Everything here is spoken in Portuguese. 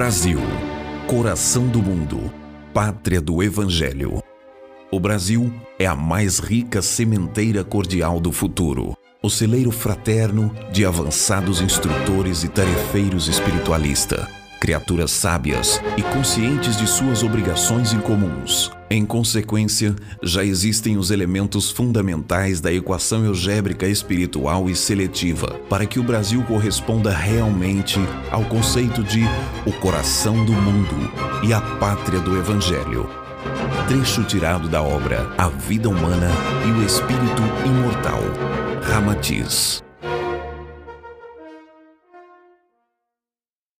Brasil, coração do mundo, pátria do Evangelho. O Brasil é a mais rica sementeira cordial do futuro, o celeiro fraterno de avançados instrutores e tarefeiros espiritualista, criaturas sábias e conscientes de suas obrigações incomuns. Em consequência, já existem os elementos fundamentais da equação algébrica espiritual e seletiva para que o Brasil corresponda realmente ao conceito de o coração do mundo e a pátria do Evangelho. Trecho tirado da obra A Vida Humana e o Espírito Imortal, Ramatiz.